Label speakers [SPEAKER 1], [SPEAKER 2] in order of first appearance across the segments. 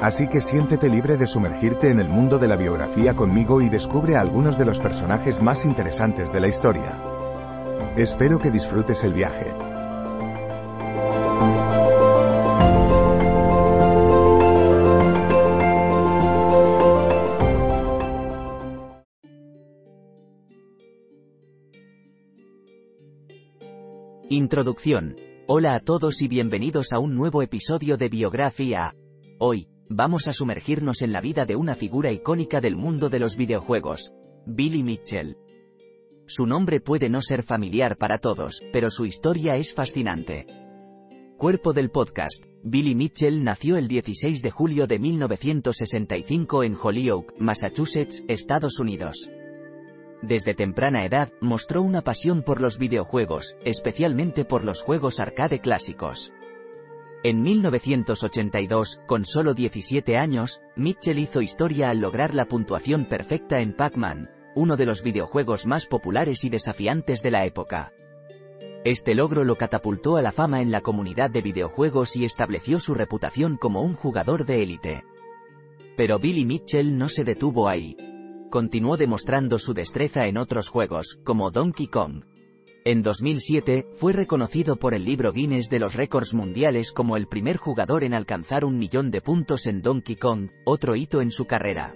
[SPEAKER 1] Así que siéntete libre de sumergirte en el mundo de la biografía conmigo y descubre a algunos de los personajes más interesantes de la historia. Espero que disfrutes el viaje.
[SPEAKER 2] Introducción. Hola a todos y bienvenidos a un nuevo episodio de Biografía. Hoy, vamos a sumergirnos en la vida de una figura icónica del mundo de los videojuegos, Billy Mitchell. Su nombre puede no ser familiar para todos, pero su historia es fascinante. Cuerpo del podcast. Billy Mitchell nació el 16 de julio de 1965 en Holyoke, Massachusetts, Estados Unidos. Desde temprana edad, mostró una pasión por los videojuegos, especialmente por los juegos arcade clásicos. En 1982, con solo 17 años, Mitchell hizo historia al lograr la puntuación perfecta en Pac-Man, uno de los videojuegos más populares y desafiantes de la época. Este logro lo catapultó a la fama en la comunidad de videojuegos y estableció su reputación como un jugador de élite. Pero Billy Mitchell no se detuvo ahí. Continuó demostrando su destreza en otros juegos, como Donkey Kong, en 2007, fue reconocido por el libro Guinness de los récords mundiales como el primer jugador en alcanzar un millón de puntos en Donkey Kong, otro hito en su carrera.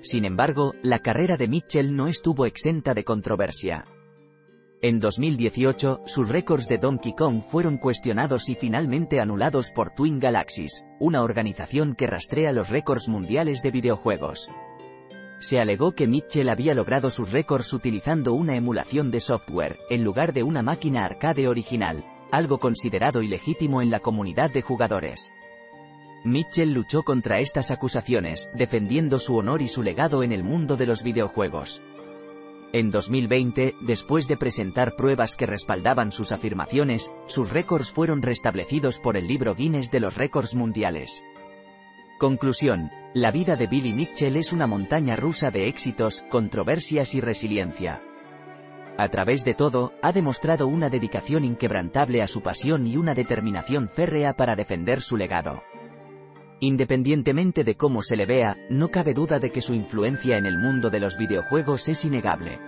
[SPEAKER 2] Sin embargo, la carrera de Mitchell no estuvo exenta de controversia. En 2018, sus récords de Donkey Kong fueron cuestionados y finalmente anulados por Twin Galaxies, una organización que rastrea los récords mundiales de videojuegos se alegó que Mitchell había logrado sus récords utilizando una emulación de software, en lugar de una máquina arcade original, algo considerado ilegítimo en la comunidad de jugadores. Mitchell luchó contra estas acusaciones, defendiendo su honor y su legado en el mundo de los videojuegos. En 2020, después de presentar pruebas que respaldaban sus afirmaciones, sus récords fueron restablecidos por el libro Guinness de los récords mundiales. Conclusión. La vida de Billy Mitchell es una montaña rusa de éxitos, controversias y resiliencia. A través de todo, ha demostrado una dedicación inquebrantable a su pasión y una determinación férrea para defender su legado. Independientemente de cómo se le vea, no cabe duda de que su influencia en el mundo de los videojuegos es innegable.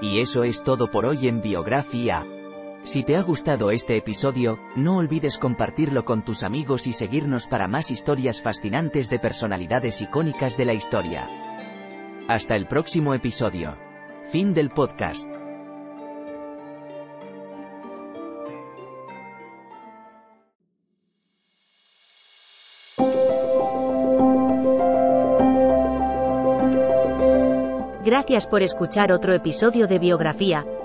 [SPEAKER 2] Y eso es todo por hoy en Biografía. Si te ha gustado este episodio, no olvides compartirlo con tus amigos y seguirnos para más historias fascinantes de personalidades icónicas de la historia. Hasta el próximo episodio. Fin del podcast.
[SPEAKER 3] Gracias por escuchar otro episodio de Biografía,